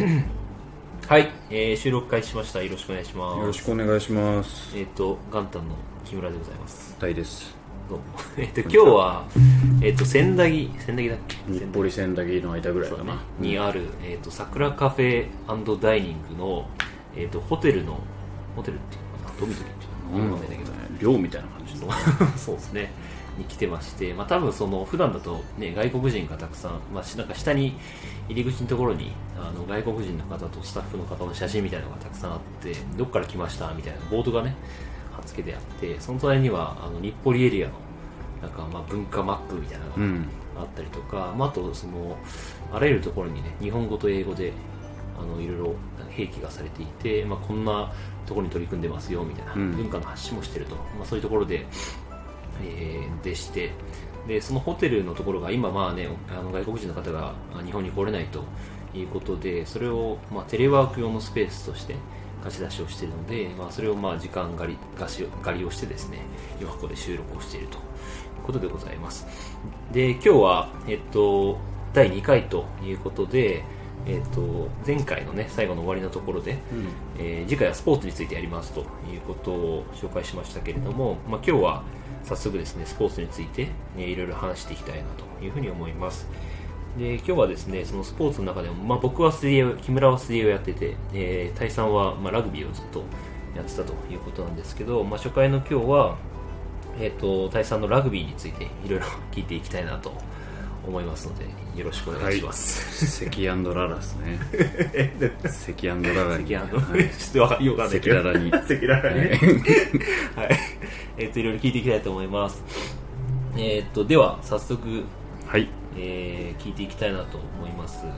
はい、えー収録開始しました。よろしくお願いします。よろしくお願いします。えっ、と、元旦の木村でございます。タイです。どうも。えっと、今日は、えっ、と、千駄木、千駄木だっけ？日暮里千駄木の間ぐらいかな。にある、えっ、と、桜カフェダイニングの、えっ、と、ホテルの、ホテルっていうのかな、ドミトリーっていうのかな、わかんだけど、寮みたいな感じの。そうですね。に来てまして、まあ、多分その普段だと、ね、外国人がたくさん、まあ、しなんか下に入り口のところにあの外国人の方とスタッフの方の写真みたいなのがたくさんあってどっから来ましたみたいなボードがね貼っつけてあってその隣にはあの日暮里エリアのなんかまあ文化マップみたいなのがうん。あったりとか、まあ、あとそのあらゆるところにね日本語と英語であのいろいろ併記がされていて、まあ、こんなところに取り組んでますよみたいな、うん文化の発信もしてると、まあ、そういうところで、えーでしてでそのホテルのところが今まあねあの外国人の方があ日本に来れないということでそれをまあテレワーク用のスペースとして貸し出しをしているので、まあ、それをまあ時間借り貸し借りをしてですね今ここで収録をしているということでございます。で今日は、えっと、第2回ということで、えっと、前回のね最後の終わりのところで、えー次回はスポーツについてやりますということを紹介しましたけれども、まあ、今日は早速ですねスポーツについて、ね、いろいろ話していきたいなというふうに思います。で今日はですねそのスポーツの中でも、まあ、僕は水泳を木村は水泳をやってて、えー、タイさんは、まあ、ラグビーをずっとやってたということなんですけど、まあ、初回の今日は、えー、とタイさんのラグビーについていろいろ聞いていきたいなと思いますのでよろしくお願いします、関アンドララですね。関アンドララに。関あの、はいちょっとわかよくわかんないけど赤裸々に。赤裸々にねはいはい。えっ、と、いろいろ聞いていきたいと思います。えっ、と、では、早速、はい。えー聞いていきたいなと思います。もう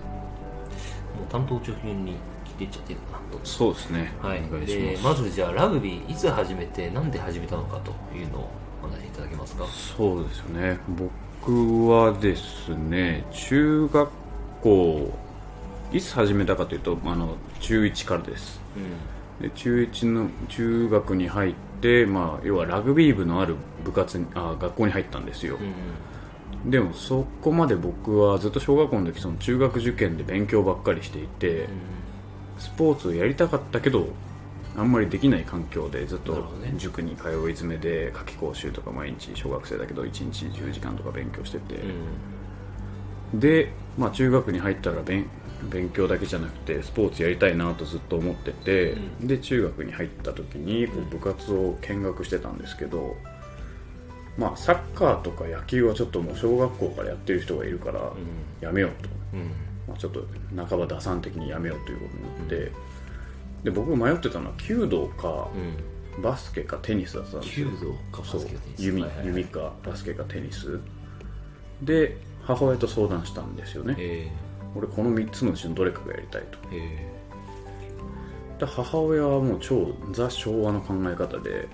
担当直入に聞いていっちゃっていいかなと。そうですね。はい。お願いしで、ま。ますずじゃあ、ラグビー、いつ始めて、なんで始めたのかというのをお話しいただけますか？そうですよね。僕はですね、中学校、いつ始めたかというと、あの、中1からです。うで中1の中学に入って、まあ、要はラグビー部のある部活にあ学校に入ったんですよ、ん。うん。でもそこまで僕はずっと小学校の時その中学受験で勉強ばっかりしていて、スポーツをやりたかったけどあんまりできない環境でずっと塾に通い詰めで夏期講習とか毎日小学生だけど1日10時間とか勉強してて、うん。で、まあ、中学に入ったら勉勉強だけじゃなくてスポーツやりたいなとずっと思ってて、うで中学に入った時にこう部活を見学してたんですけど、まあ、サッカーとか野球はちょっともう小学校からやってる人がいるからやめようと、うん。まあ、ちょっと半ば打算的にやめようということになって、で僕が迷ってたのは弓道かうん。バスケかテニスだったんですよ。弓道かバスケかテニス。弓弓かバスケかテニス。で母親と相談したんですよね。え俺この3つのうちのどれかがやりたいと。ー、え。で母親はもう超ザ昭和の考え方で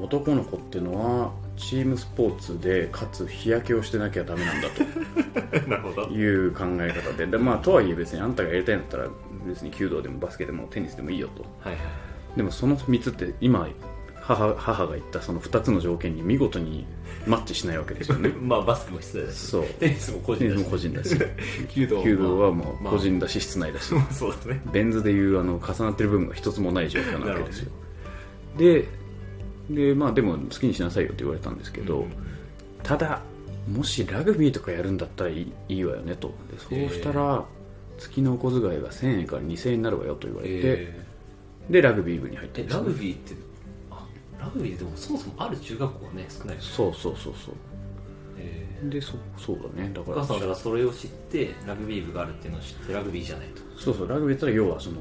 男の子っていうのはチームスポーツでかつ日焼けをしてなきゃダメなんだ。と。いう考え方で。で、まあ、とはいえ別にあんたがやりたいんだったら別に弓道でもバスケでもテニスでもいいよと。はいはい。でもその3つって今母母が言ったその2つの条件に見事にマッチしないわけですよね。まあ、バスケも失礼だし。そう。テニスも個テ人だし。人だし。弓道弓道はもうまあ。個人だし室内だし。そうだね。ベン図でいうあの重なってる部分が一つもない状況なわけですよ。ででまあでも好きにしなさいよって言われたんですけど、ただもしラグビーとかやるんだったらいいいいわよねと。でそうしたら月のお小遣いが1000円から2000円になるわよと言われて、えでラグビー部に入ってんですよラグビーってあラグビーでもそもそもある中学校はね少ないですそうそうそうそう。えでそそうだね。だー、おから母さんはだからそれを知ってラグビー部があるっていうのを知ってラグビーじゃないと。そうそう。ラグビーって要はその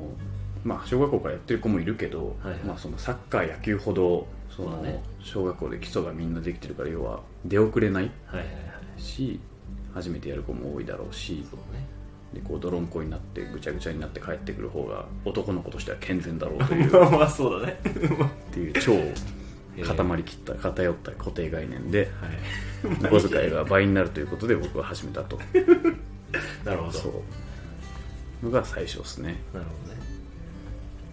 まあ小学校からやってる子もいるけど、はいはい。まあ、そのサッカー野球ほどそのそうだね。小学校で基礎がみんなできてるから要は出遅れないはいはいはい。し初めてやる子も多いだろうしそうね。でこう泥んこになってぐちゃぐちゃになって帰ってくる方が男の子としては健全だろうという まあまあそうだね。っていう超ー固まりきった偏った固定概念ではい。お小遣いが倍になるということで僕は始めたと。なるほど。そう。のが最初ですね。なるほどね。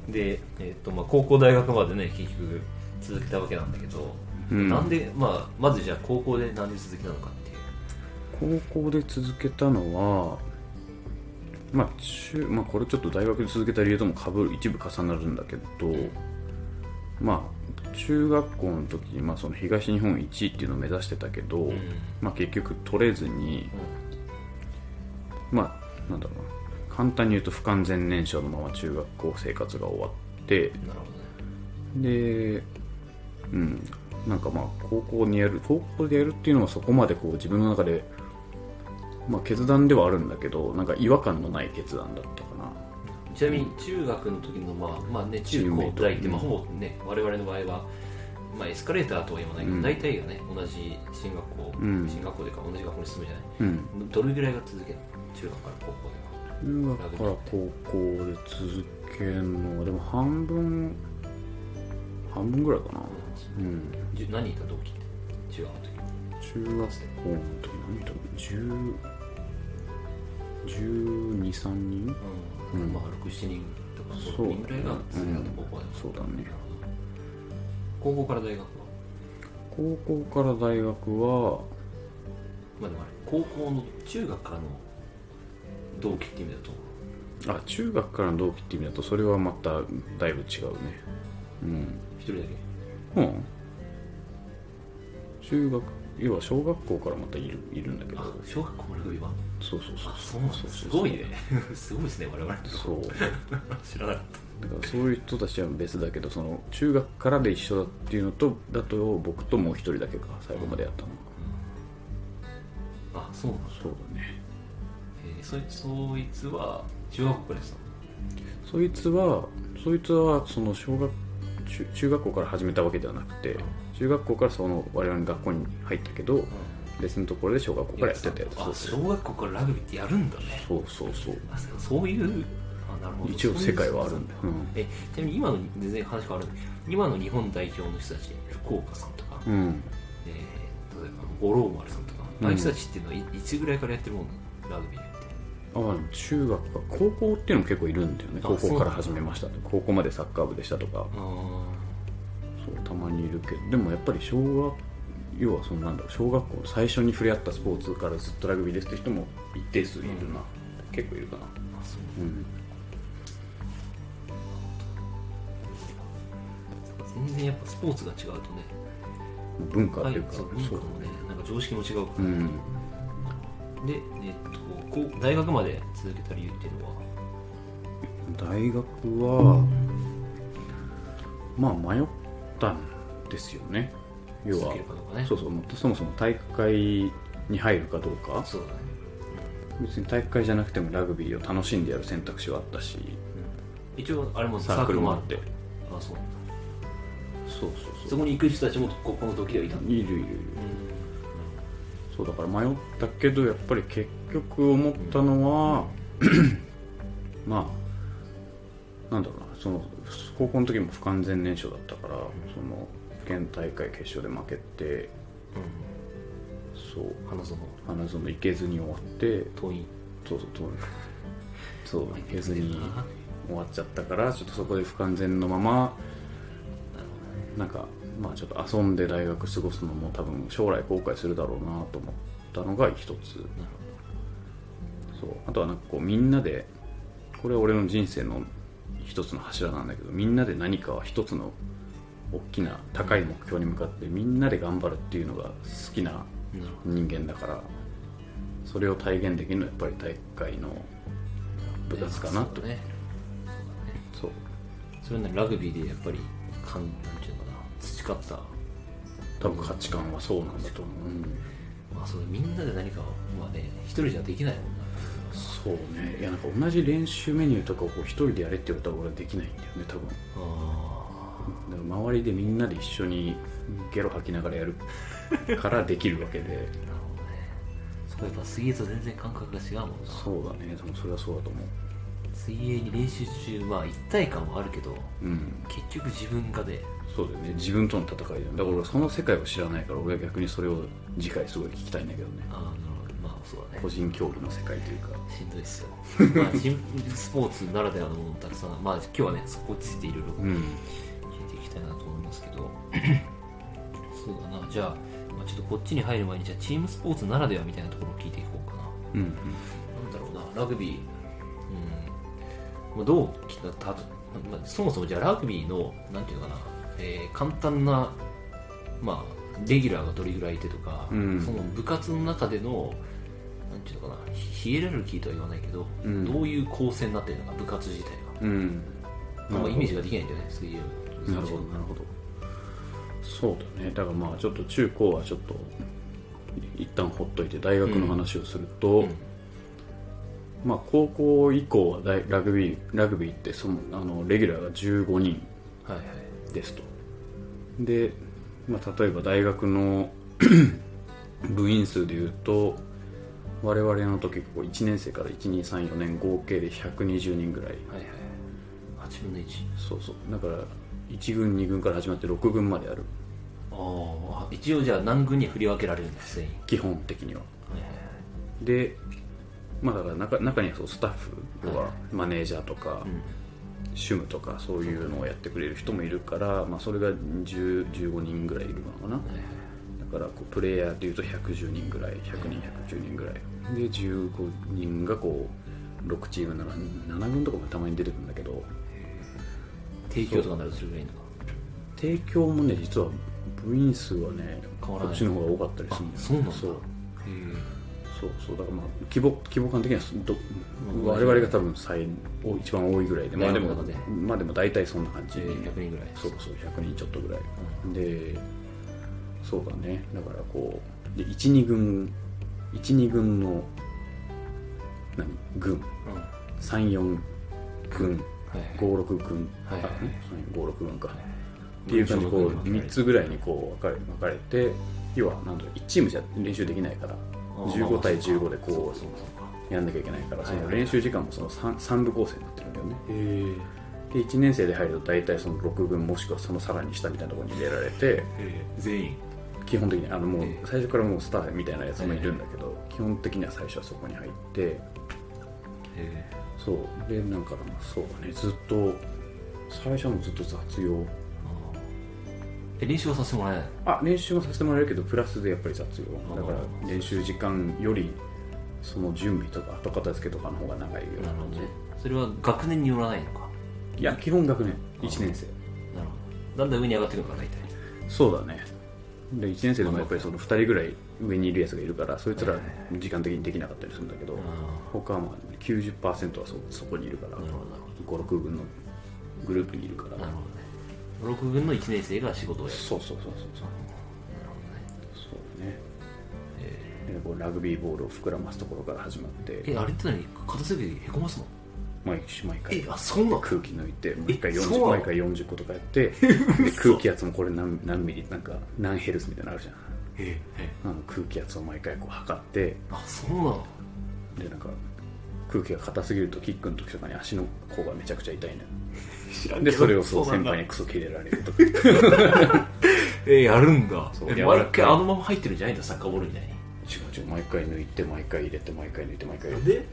で、えっとまあ、高校大学までね結局続けたわけなんだけど、うん。なんで、まあ、まずじゃあ高校でなんで続けたのかっていう。高校で続けたのはまあ中まあ、これちょっと大学で続けた理由ともかぶる一部重なるんだけど、まあ中学校の時に、まあ、その東日本1位っていうのを目指してたけど、うん。まあ、結局取れずに、まあなんだろうな。簡単に言うと不完全燃焼のまま中学校生活が終わってでうん。なんかまあ高校にやる高校でやるっていうのはそこまでこう自分の中でまあ決断ではあるんだけどなんか違和感のない決断だったかな。ちなみに中学の時のまあまあね中高大って、まあ、うんほぼね我々の場合はまあエスカレーターとは言わないけど、うん。大体がね同じ進学校、うん。進学校でか同じ学校に進むじゃない？うん。どれぐらいが続けるの？中学から高校では中学から高校で続けるのはでも半分半分ぐらいかなうん。じゅ何人いた同期中学の時。中学校の時何だろう10 12、3人？うん、うん。まあ67人とかそう6人ぐらいが高校で、そうだね。高校から大学は？高校から大学はまあでもあれ高校の中学からの同期って意味だとあ中学からの同期って意味だとそれはまただいぶ違うね。うん。一人だけ？うん。中学要は小学校からまたいるいるんだけど。あ小学校のラグビーはそうそうそう。あそうなんですすごいね。すごいですね我々そう。知らなかっだからそういう人たちは別だけどその中学からで一緒だっていうのとだと僕ともう一人だけか最後までやったのは、たあそうなんだ、そうだね。えー、そいそいつは中学校からですかそいつはそいつはその小学中中学校から始めたわけではなくて中学校からその我々の学校に入ったけど別のところで小学校からやってたやつあ小学校からラグビーってやるんだね。そうそうそう。あそういうあなるほど。一応世界はあるんだ。よ、えちなみに今の全然話変わる今の日本代表の人たち福岡さんとか、うん、うん、えー、例えば五郎丸さんとか、うん。ああいう人たちっていうのはいいつぐらいからやってるもん？なのラグビーあまあ中学か高校っていうのも結構いるんだよね。あ高校から始めました高校までサッカー部でしたとか。あそうたまにいるけど。でもやっぱり小学要はそのなんだろう小学校の最初に触れ合ったスポーツからずっとラグビーですって人も一定数いるな、結構いるかな。ーあそううん。全然やっぱスポーツが違うとね。文化はいっていうか、そう文化もね。なんか常識も違うから、うんで、えっとこう大学まで続けた理由っていうのは？大学はまあ迷ったんですよね。要は。ね。そうそう。そもそも体育会に入るかどうか。そうだね。別に体育会じゃなくてもラグビーを楽しんでやる選択肢はあったし。一応あれもサークルも。あって。るあそう。そうそうそこに行く人たちもここの時ではいた。いるいるいるそうだから迷ったけどやっぱり結局思ったのは、まあなんだろうなその高校の時も不完全燃焼だったから、その県大会決勝で負けてそう。うん花園。花園行けずに終わって桐蔭そうそう そうそう行けずに終わっちゃったからちょっとそこで不完全のままなんかまあちょっと遊んで大学過ごすのも多分将来後悔するだろうなと思ったのが一つ。そう。あとはなんかこうみんなでこれは俺の人生の一つの柱なんだけどみんなで何かは一つの大きな高い目標に向かってみんなで頑張るっていうのが好きな人間だからそれを体現できるのはやっぱり体育会のど部活かなと。そうそう。それなりラグビーでやっぱり培った。多分価値観はそうなんだと思う、うんまあそうみんなで何かをまあね一人じゃできないもんな。そうね。いやなんか同じ練習メニューとかを一人でやれって言われたら俺はできないんだよね多分。あだから周りでみんなで一緒にゲロ吐きながらやるからできるわけで。あなるほどね。そこやっぱ水泳と全然感覚が違うもんな。そうだね。多分それはそうだと思水泳に練習中まあ一体感はあるけどううん。結局自分がでそうだよね。自分との戦いだよだから俺その世界を知らないから俺は逆にそれを次回すごい聞きたいんだけどね。ああなるほど。まあそうだね。個人競技の世界というか。しんどいっすよ。まあ新スポーツならではのものたくさん。まあ今日はねそこについていろいろうん。聞いていきたいなと思いますけど。そうだな。じゃあ、まあ、ちょっとこっちに入る前にじゃあチームスポーツならではみたいなところを聞いていこうかな。うんなんだろうな。ラグビー。うん。まあどうきた？た、まあ、そもそもじゃあラグビーのなんていうのかな、えー簡単なまあレギュラーがどれぐらいいてとか、うん。その部活の中でのなんていうのかなヒエラルキーとは言わないけど、うん。どういう構成になってるのか部活自体が。うん。なんかイメージができないんだよね水泳なるほどなるほど。そうだね。だからまあちょっと中高はちょっと一旦ほっといて大学の話をすると、うん。まあ高校以降は大ラグビーラグビーってそのあのレギュラーが15人ですとで、まあ、例えば大学の 部員数でいうと我々の時こう1年生から1234年合計で120人ぐらい。はいはい。8分の1そうそう。だから1軍2軍から始まって6軍まである。ああ一応じゃあ何軍に振り分けられるんです全員。基本的には。はいはい。でまあだから中中にはそうスタッフ要はマネージャーとか、うん主務とかそういうのをやってくれる人もいるから、まあ、それが10 15人ぐらいいるのかな。だからこうプレイヤーでいうと110人ぐらい100人110人ぐらい。で15人がこう6チームなら7軍とかもたまに出てくるんだけど。提供とかになるとそれぐらいのか。提供もね実は部員数はね変わらない。こっちの方が多かったりするんだよそうなんだ。そう。へそうそうだからまあ規模規模感的には我々が多分最お一番多いぐらいでまあでもまあでも大体そんな感じ。え100人ぐらい。そうそう100人ちょっとぐらい、でそうだね。だからこうで12軍12軍の何？軍。うん。34軍。はい56軍、はいはいあね56軍か、っていう感じでこう3つぐらいにこう分かれ分かれて要はなんだろう1チームじゃ練習できないから15対15でこそうやんなきゃいけないからその練習時間もその 3, 三部構成になってるんだよね。で1年生で入ると大体その6軍もしくはそのさらに下みたいなところに入れられて全員？基本的にあのもうええ最初からもうスターみたいなやつもいるんだけど、基本的には最初はそこに入ってそう。でなんかそうだね。ずっと最初はもうずっと雑用え練習はさせてもらえないあ練習もさせてもらえるけどプラスでやっぱり雑用。だから練習時間よりその準備とか後片付けとかの方が長いよ。うな感じなるほどね。それは学年によらないのか？いや基本学年。1年生。なるほど。だんだん上に上がっていくのか大体。そうだね。で1年生でもやっぱりその2人ぐらい上にいるやつがいるからそいつら時間的にできなかったりするんだけどあ他はまあ90%はそそこにいるからあなるほどなる56軍のグループにいるから。なるほどね6軍の1年生が仕事をやる。そうそうそうそうそう。なるそうだね。ほどね。でこうラグビーボールを膨らますところから始まって。えあれって何？片付けてへこますの？毎毎回。えあそうな？の空気抜いて毎回40そうなの？毎回40個とかやって で空気圧もこれ何何ミリなんか何ヘルツみたいなのあるじゃん。ええ。あの空気圧を毎回こう測って。あそうなの？でなんか空気が硬すぎるとキックの時とかに足の甲がめちゃくちゃ痛いのよ。知らでそれをそう先輩にクソ切れられるとか。えやるんだ。そうえ毎回あのまま入ってるんじゃないんだサッカーボールみたいに。違う違う毎回抜いて毎回入れて毎回抜いて毎回入れで？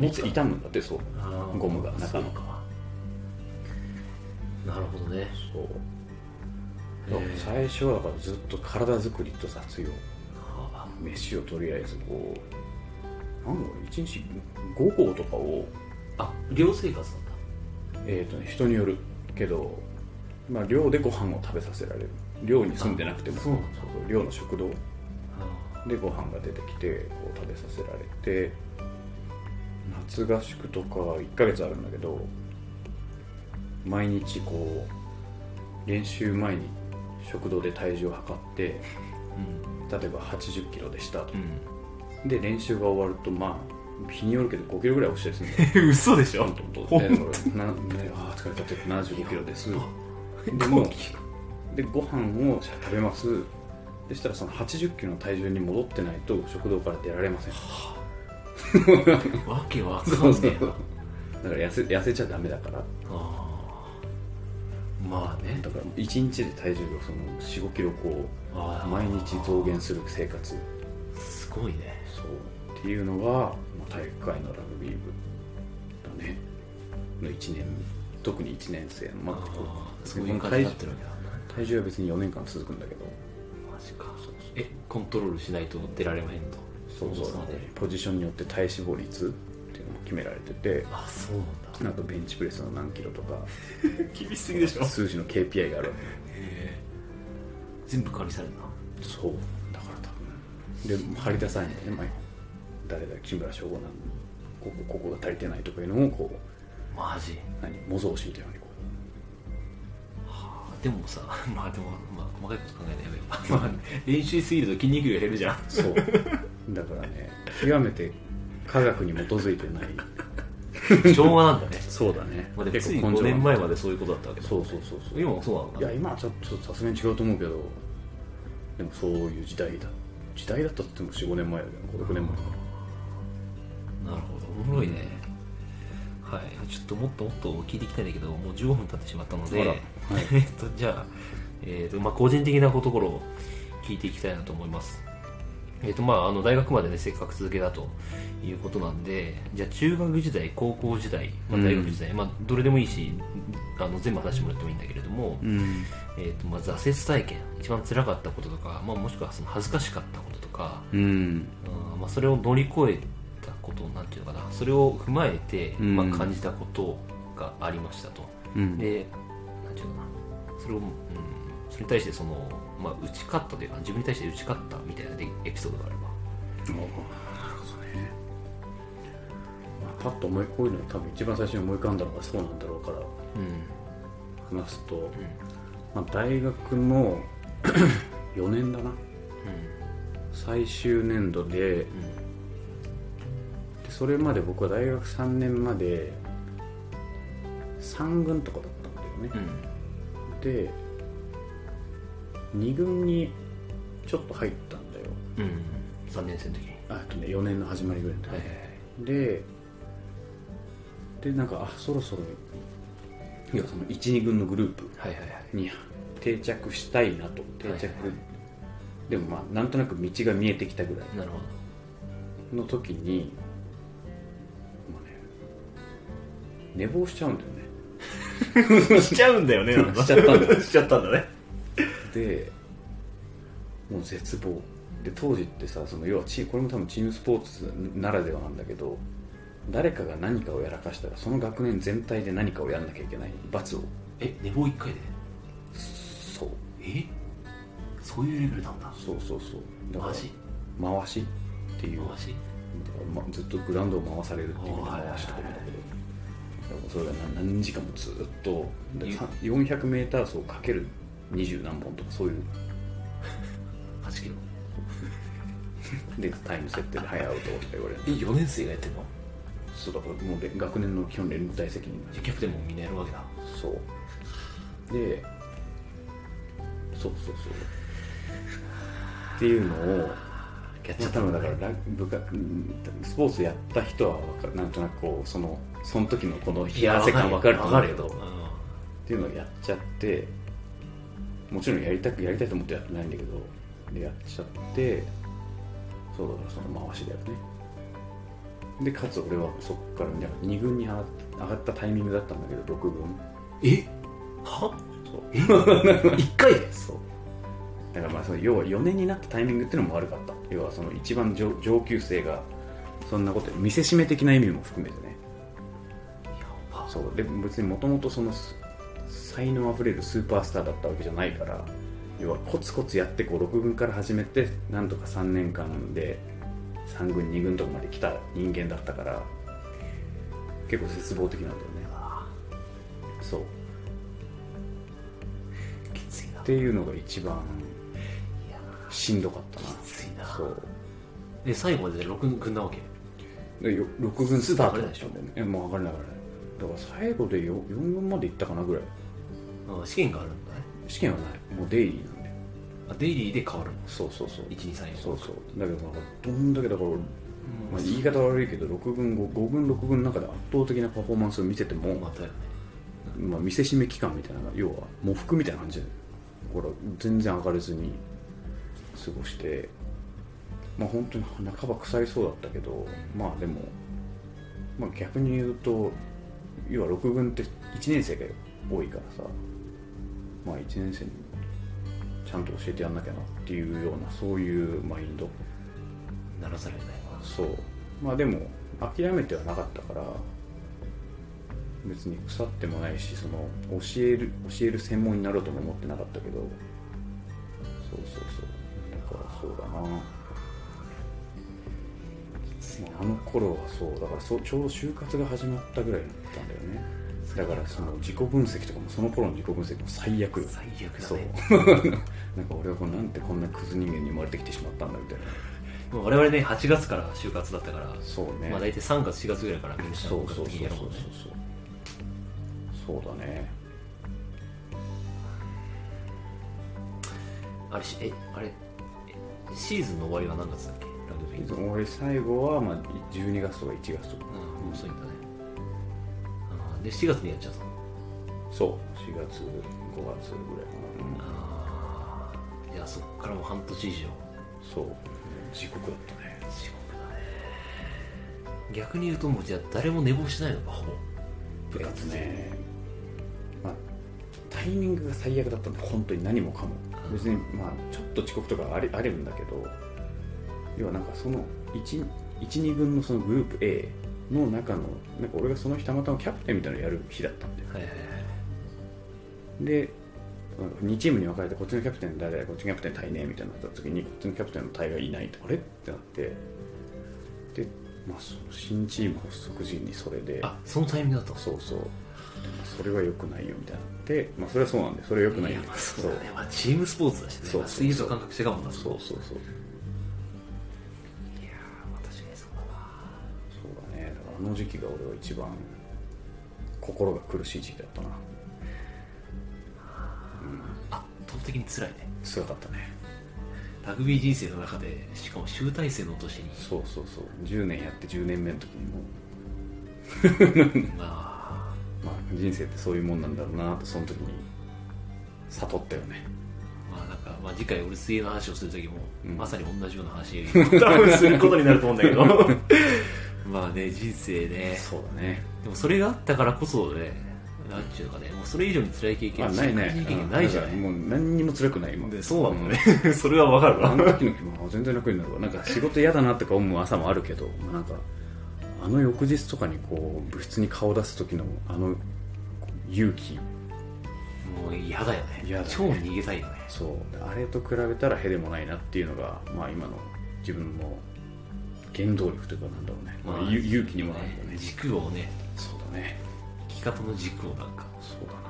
ていつ傷むんだってそう。ゴムが中の。なるほどね。そう。最初はだからずっと体作りと雑用。は飯をとりあえずこうなんだろう1日5合とかを。ああ寮生活えーとね、人によるけど、まあ、寮でご飯を食べさせられる。寮に住んでなくても。あそうそう寮の食堂。でご飯が出てきてこう食べさせられて。夏合宿とか1ヶ月あるんだけど毎日こう練習前に食堂で体重を測って例えば8 0キロでしたと。うん、で練習が終わるとまあ日によるけど5キロぐらい落ちたりするんだよ。うん、嘘でしょ？本当本当。でなねあー疲れた。って75キロです。でもでご飯を食べます。でしたらその80キロの体重に戻ってないと食堂から出られません。わけわかんねえな。だから痩せ痩せちゃダメだから。まあね。だから1日で体重がその4 5キロこう毎日増減する生活。すごいね。そう。っていうのが、まあ、体育会のラグビー部だね。の1年特に1年生の、まあ、そういう感じになってるわけだ。体重は別に4年間続くんだけど。マジか。えコントロールしないと出られまへんと。そうそう。ポジションによって体脂肪率っていうの決められてて。あそうなんだ。あとベンチプレスの何キロとか。厳しすぎでしょ。数字の KPI があるわ全部管理されるなけそう。だから多分。で張り出さないんだよね前誰だ木村翔吾なんここここが足りてないとかいうのをこうマジ？何模造紙みたいなのにこでもさ まあでもまあ細かいこと考えないやめよう。まあ練習しすぎると筋肉量減るじゃん。うそう。だからね極めて科学に基づいてない。昭和なんだね。そうだね。まあでもつい5結構根性が年前までそういうことだったわけだそうそうそうそう。今もそうなのいや今はちょっとさすがに違うと思うけどでもそういう時代だ。時代だったって言っても45年前だけど56年前だかなるほど。おもろいね。はい。ちょっともっともっと聞いていきたいんだけどもう15分経ってしまったので、はい。えっとじゃあ、えっとまあ、個人的なところを聞いていきたいなと思います。えっとまあ、あの大学までねせっかく続けたということなんでじゃあ中学時代高校時代、まあ、大学時代、まあ、どれでもいいしあの全部話してもらってもいいんだけれども、うん。えっとまあ、挫折体験一番辛かったこととか、まあ、もしくはその恥ずかしかったこととか、うん。うんまあ、それを乗り越えたことなんていうのかな。それを踏まえて、うん。まあ、感じたことがありましたと、うん。でなんていうのかな。それを、うん、それに対してその、まあ、打ち勝ったというか自分に対して打ち勝ったみたいなでエピソードがあれば。なるほどね、まあ、パッと思いこういうの多分一番最初に思い浮かんだのがそうなんだろうからうん。話すと、まあ、大学の4 年だな。最終年度ででそれまで僕は大学3年まで3軍とかだったんだよね。うん、で2軍にちょっと入ったんだよ。うん。うん、3年生の時。にあとね4年の始まりぐらいの時、はいはいはい。ででなんかあそろそろ要はその12軍のグループに定着したいなと定着、はいはいはい。でもまあなんとなく道が見えてきたぐらいなるほの時に、寝坊しちゃうんだよね。どしちゃうんだよねしちゃったんだ。しちゃったんだね。でもう絶望。で当時ってさその要はチこれも多分チームスポーツならではなんだけど誰かが何かをやらかしたらその学年全体で何かをやらなきゃいけない。罰を。え寝坊1回で？そう。え？そういうレベルなんだ。そうそうそう。だから回し？っていう。マジだからまずっとグラウンドを回されるっていう回しとかもだけどそれが何何時間もずっと。でゆさ 400m 走かける20何本とかそういう。8キロ。でタイム設定で早アウトとか言われる。え4年生がやってんの？そうだからもうで学年の基本連帯責任。キャプテンもみんなやるわけだ。そう。でそうそうそう。っていうのをキャッまあ多分だからラ部活うんスポーツやった人はわかなんとなくこうそのその時のこの冷や汗感分かると思うけど。っていうのをやっちゃってもちろんやりたくやりたいと思ってやってないんだけどでやっちゃってそうだからその回しだよね。でかつ俺はそこから2軍に上がったタイミングだったんだけど6軍。え？は？そう。え1回？でそう。だからまあその要は4年になったタイミングっていうのも悪かった要はその一番上上級生がそんなこと見せしめ的な意味も含めてね。そう。で別にもともとそのす才能あふれるスーパースターだったわけじゃないから要はコツコツやってこう6軍から始めてなんとか3年間で3軍2軍とかまで来た人間だったから結構絶望的なんだよね。あそう。ーきついな。っていうのが一番しんどかったなな。そう。で最後まで6軍なわけ。でよ6軍スタート。でしょったんだよねえもう上がれない上がれない。だから最後で 4, 4軍まで行ったかなぐらい。あ試験があるんだね。試験はない。もうデイリーなんで。あデイリーで変わるの？そうそうそう。123そうそう。だけどなんかどんだけだから、まあ、言い方悪いけど6軍 5, 5軍6軍の中で圧倒的なパフォーマンスを見せても、またよね。まあ、見せしめ期間みたいな要は喪服みたいな感じでこれ全然上がれずに過ごしてまあ本当に半ば腐りそうだったけどまあでも、まあ、逆に言うと要は6軍って1年生が多いからさまあ1年生にちゃんと教えてやんなきゃなっていうようなそういうマインド。ならざるを得ないわ。そう。まあでも諦めてはなかったから別に腐ってもないしその教える教える専門になろうとも思ってなかったけどそうそうそう。だからそうだなあの頃はそうだからそうちょうど就活が始まったぐらいだったんだよね。だからその自己分析とかもその頃の自己分析も最悪。よ最悪だそう。ね なんか俺はこうなんてこんなクズ人間に生まれてきてしまったんだみたいな。我々ね8月から就活だったから、そうね。まあ大体3月4月ぐらいからみんなそうそうそうそうそう。そうだね。あれしえあれえシーズンの終わりは何月だっけ？ラグビー俺最後はまあ12月とか1月とか。うん遅いんだね。あーで7月にやっちゃったの？そう。4月5月ぐらいかな、ああいやそっからもう半年以上。そう。地獄だったね。地獄だね。逆に言うともうじゃあ誰も寝坊しないのかほぼ。部活とねまあタイミングが最悪だったんで本当に何もかも。別にまあちょっと遅刻とかありあるんだけど要はなんかその12分のそのグループ A の中のなんか俺がその日たまたまキャプテンみたいなのをやる日だったんだよ。はいはいはい。で2チームに分かれてこっちのキャプテン誰々こっちのキャプテン対ねみたいになった。時にこっちのキャプテンの対がいないと。あれ？ってなって。で、まあ、その新チーム発足時にそれで。あそのタイミングだったの？そうそう。それは良くないよみたいにな。って、まあ、それはそうなんでそれは良くないよ。いやまあそうだね。まあチームスポーツだしね。そうまあ水泳と感覚違うもんなそうそうそうの時期が俺は一番心が苦しい時期だったな。圧倒的に辛いね。辛かったね。ラグビー人生の中でしかも集大成の年に。そうそうそう。10年やって10年目の時にも まあ。まあ人生ってそういうもんなんだろうなとその時に悟ったよね。まあなんか、まあ、次回俺水泳の話をする時も、うん。まさに同じような話。多分することになると思うんだけどまあね人生ね。そうだね。でもそれがあったからこそねなんちゅうのかねもうそれ以上に辛い経験あないね。ないじゃない、もう何にも辛くない今。でそうなんだね、それはわかるあわの時の気分は全然楽になるわ。なんか仕事嫌だなとか思う朝もあるけどまあなんかあの翌日とかにこう部室に顔出す時のあの勇気。もう嫌だよね。嫌だね。超逃げたいよね。そう。あれと比べたらへでもないなっていうのが、まあ、今の自分の原動力というかなんだろうね、まあ、ゆ勇気にもなるよね。軸をね。そうだね。生き方の軸をなんか。そうだな。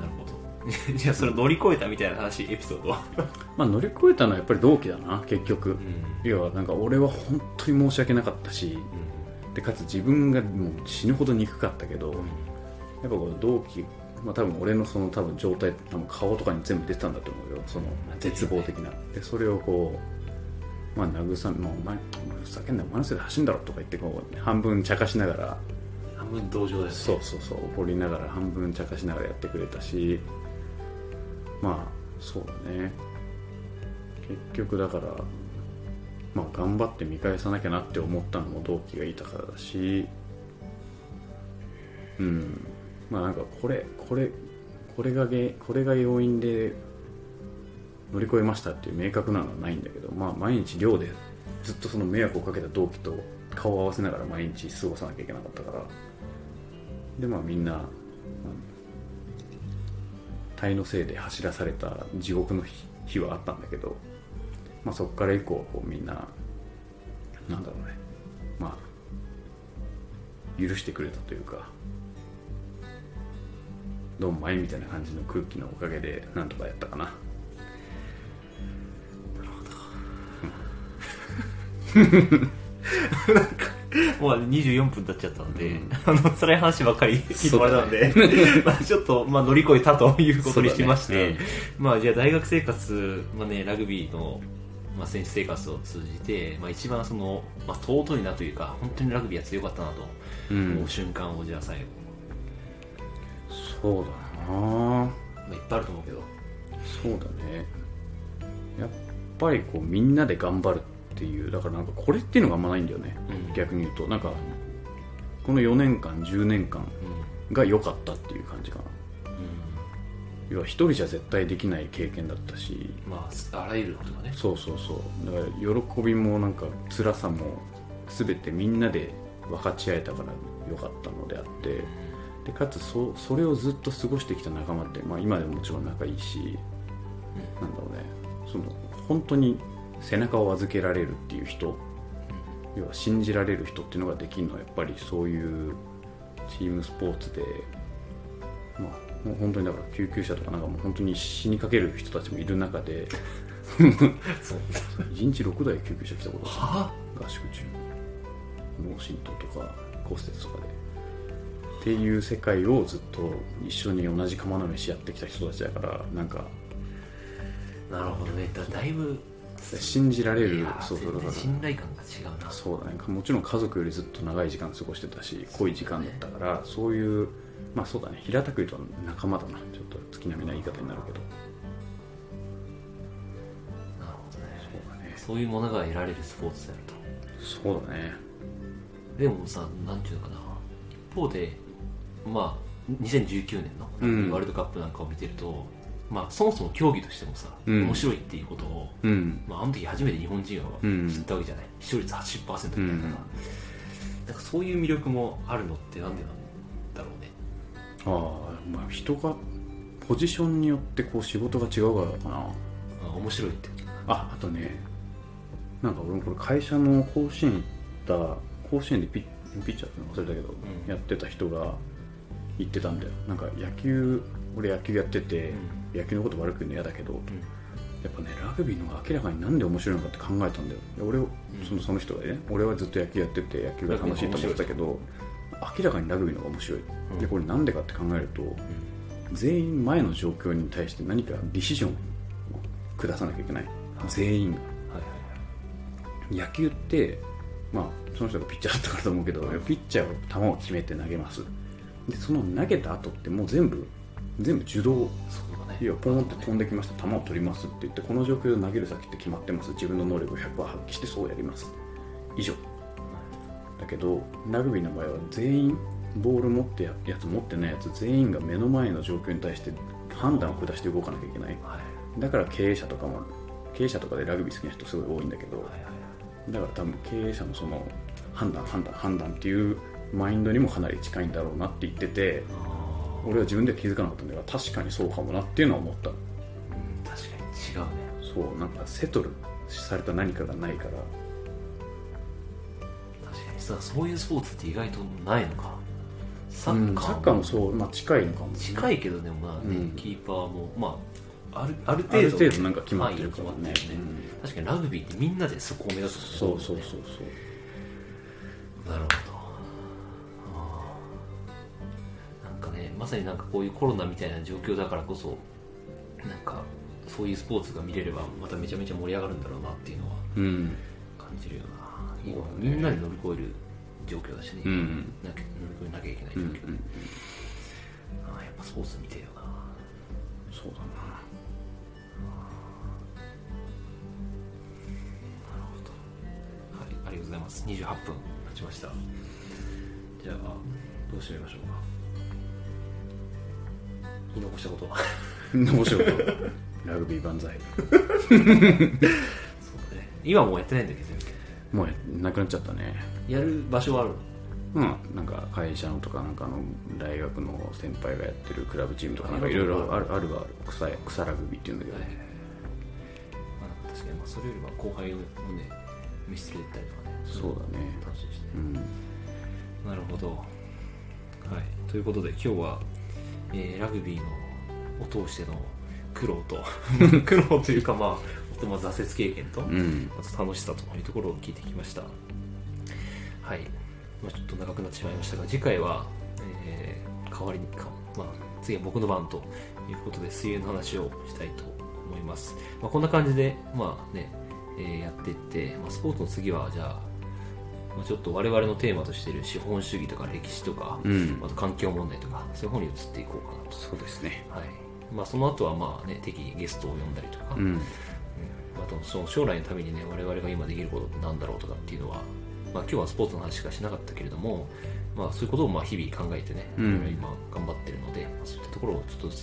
なるほど。じゃあそれ乗り越えたみたいな話エピソードは？まあ乗り越えたのはやっぱり同期だな結局、うん。要はなんか俺は本当に申し訳なかったしでかつ自分がもう死ぬほど憎かったけど、やっぱこう同期まあ多分俺のその多分状態多分顔とかに全部出てたんだと思うよ。その絶望的な。でそれをこうまあ慰め、まあ、お前ふざけんなお前のせいで走んだろとか言ってこう半分茶化しながら。半分同情ですそうそうそう怒りながら半分茶化しながらやってくれたし。まあそうだね。結局だからまあ頑張って見返さなきゃなって思ったのも同期がいたからだし。うん。まあなんかこれこれこれがげこれが要因で乗り越えましたっていう明確なのはないんだけどまあ毎日寮でずっとその迷惑をかけた同期と顔を合わせながら毎日過ごさなきゃいけなかったから。でまあみんな、まあ、体のせいで走らされた地獄の日日はあったんだけど、まあ、そこから以降こうみんななんだろうね。まあ許してくれたというかどんまいみたいな感じの空気のおかげでなんとかやったかな。もう24分経っちゃったんで、あの辛い話ばっかり聞いてもらったんで、まあちょっと、まあ、乗り越えたということにしまして、そうだね。まあじゃあ大学生活、まあね、ラグビーの、まあ、選手生活を通じて、まあ、一番その、まあ、尊いなというか本当にラグビーは強かったなとうん。思う瞬間をじゃあ最後、そうだな。まあ、いっぱいあると思うけど。そうだね。やっぱりこうみんなで頑張るっていうだからなんかこれっていうのがあんまないんだよね、うん。逆に言うと。なんかこの4年間10年間うん。が良かったっていう感じかな。うん。要は一人じゃ絶対できない経験だったし。まああらゆることがね。そうそうそう。だから喜びもなんか辛さも全てみんなで分かち合えたからよかったのであって。でかつそそれをずっと過ごしてきた仲間って、まあ、今でももちろん仲いいし、なんだろうね。その本当に背中を預けられるっていう人要は信じられる人っていうのができるのはやっぱりそういうチームスポーツで、まあ、もう本当にだから救急車とかなんかもう本当に死にかける人たちもいる中でそう。1日6台救急車来たことは合宿中脳震盪とか骨折とかで。っていう世界をずっと一緒に同じ釜の飯やってきた人たちだからなんかなるほどね。だだいぶ信じられるそうそうだから。全然信頼感が違うな。そうだね。もちろん家族よりずっと長い時間過ごしてたし濃い時間だったからそういうまあそうだね。平たく言うと仲間だな。ちょっと月並みな言い方になるけど。なるほどね。そうだね。そういうものが得られるスポーツであるそうだね。とでもさなんていうのかな。一方でまあ2019年のワールドカップなんかを見てると、まあそもそも競技としてもさ、うん。面白いっていうことを、うん。まあ、あの時初めて日本人はうん。知ったわけじゃない、視聴率80%みたいな。さ、うん。なんかそういう魅力もあるのってなんでなんだろうね。ああまあ人がポジションによってこう仕事が違うからかな。あ面白いってああとねなんか俺もこれ会社の甲子園行った甲子園でピッピッチャーっていうの忘れたけど、ん。やってた人が言ってたんだよ。なんか野球俺野球やってて、野球のこと悪く言うの嫌だけど、やっぱねラグビーの方が明らかになんで面白いのかって考えたんだよ。で俺をそのその人がね俺はずっと野球やってて野球が楽しいと思ってたけど明らかにラグビーの方が面白い、うん。でこれなんでかって考えると、全員前の状況に対して何かディシジョンを下さなきゃいけない。全員が。はいはい野球ってまあその人がピッチャーだったからと思うけどピッチャーは球を決めて投げます。でその投げた後ってもう全部全部受動ね。いやポーンって飛んできました。球を取りますって言ってこの状況で投げる先って決まってます。自分の能力を100%発揮してそうやります。以上。だけどラグビーの場合は全員ボール持ってややつ持ってないやつ全員が目の前の状況に対して判断を下して動かなきゃいけない。はい。だから経営者とかも経営者とかでラグビー好きな人すごい多いんだけどはいはいだから多分経営者のその判断判断判断っていうマインドにもかなり近いんだろうなって言っててあ俺は自分では気づかなかったんだけど確かにそうかもなっていうのは思った。ーうん確かに違うね。そうなんかセトルされた何かがないから。確かに。さそういうスポーツって意外とないのか。サうッカー。んサッカーもそう、まあ、近いのかも、ね、近いけどでもまあね、うん。キーパーもまああるあるある程度程度なんか決まってるからね。範囲が決まってるね。確かにラグビーってみんなでそこを目指すそうそうそうそう。なるほどまさになんかこういうコロナみたいな状況だからこそなんかそういうスポーツが見れればまためちゃめちゃ盛り上がるんだろうなっていうのはうん。感じるよな。うだねみんなで乗り越える状況だしね、うん。乗り越えなきゃいけないうん、う状況、ん、あーやっぱスポーツ見てえよな。そうだな。はい、ありがとうございます。28分経ちました。じゃあ、どうしてみましょうか。言い残したことは？面白いラグビー万歳そうだね。今もうやってないんだけど、もうやなくなっちゃったねやる場所はあるの？うん、なんか会社のとかなんかあの大学の先輩がやってるクラブチームとかなんかいろいろあるあるはある草や草ラグビーっていうんだけど、はいはいはいまあ、確かに、まあ、それよりは後輩をね、見せてったりとかね。そうだね楽しいしね。うんなるほど。はい。ということで、今日は、えーラグビーのを通しての苦労と、苦労というか、まあ、とまあ挫折経験と、うんあと楽しさというところを聞いてきました。はい。まあ、ちょっと長くなってしまいましたが、次回は、えー代わりにか、まあ、次は僕の番ということで、水泳の話をしたいと思います。まあ、こんな感じで、まあね、えーやっていって、まあ、スポーツの次は、じゃあ、ちょっと我々のテーマとしている資本主義とか歴史とか、うんあと環境問題とか、そういう方に移っていこうかなと。そうですねはい。まあ、その後は、まあね、適宜ゲストを呼んだりとか、うんうんあとその将来のためにね我々が今できることってなんだろうとかっていうのは、まあ、今日はスポーツの話しかしなかったけれども、まあ、そういうことをまあ日々考えてね、うん今頑張ってるので、まあ、そういったところをちょっとずつ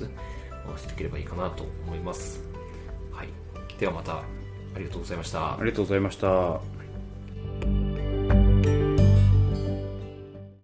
していければいいかなと思います。はい。ではまた、ありがとうございましたあ。りがとうございました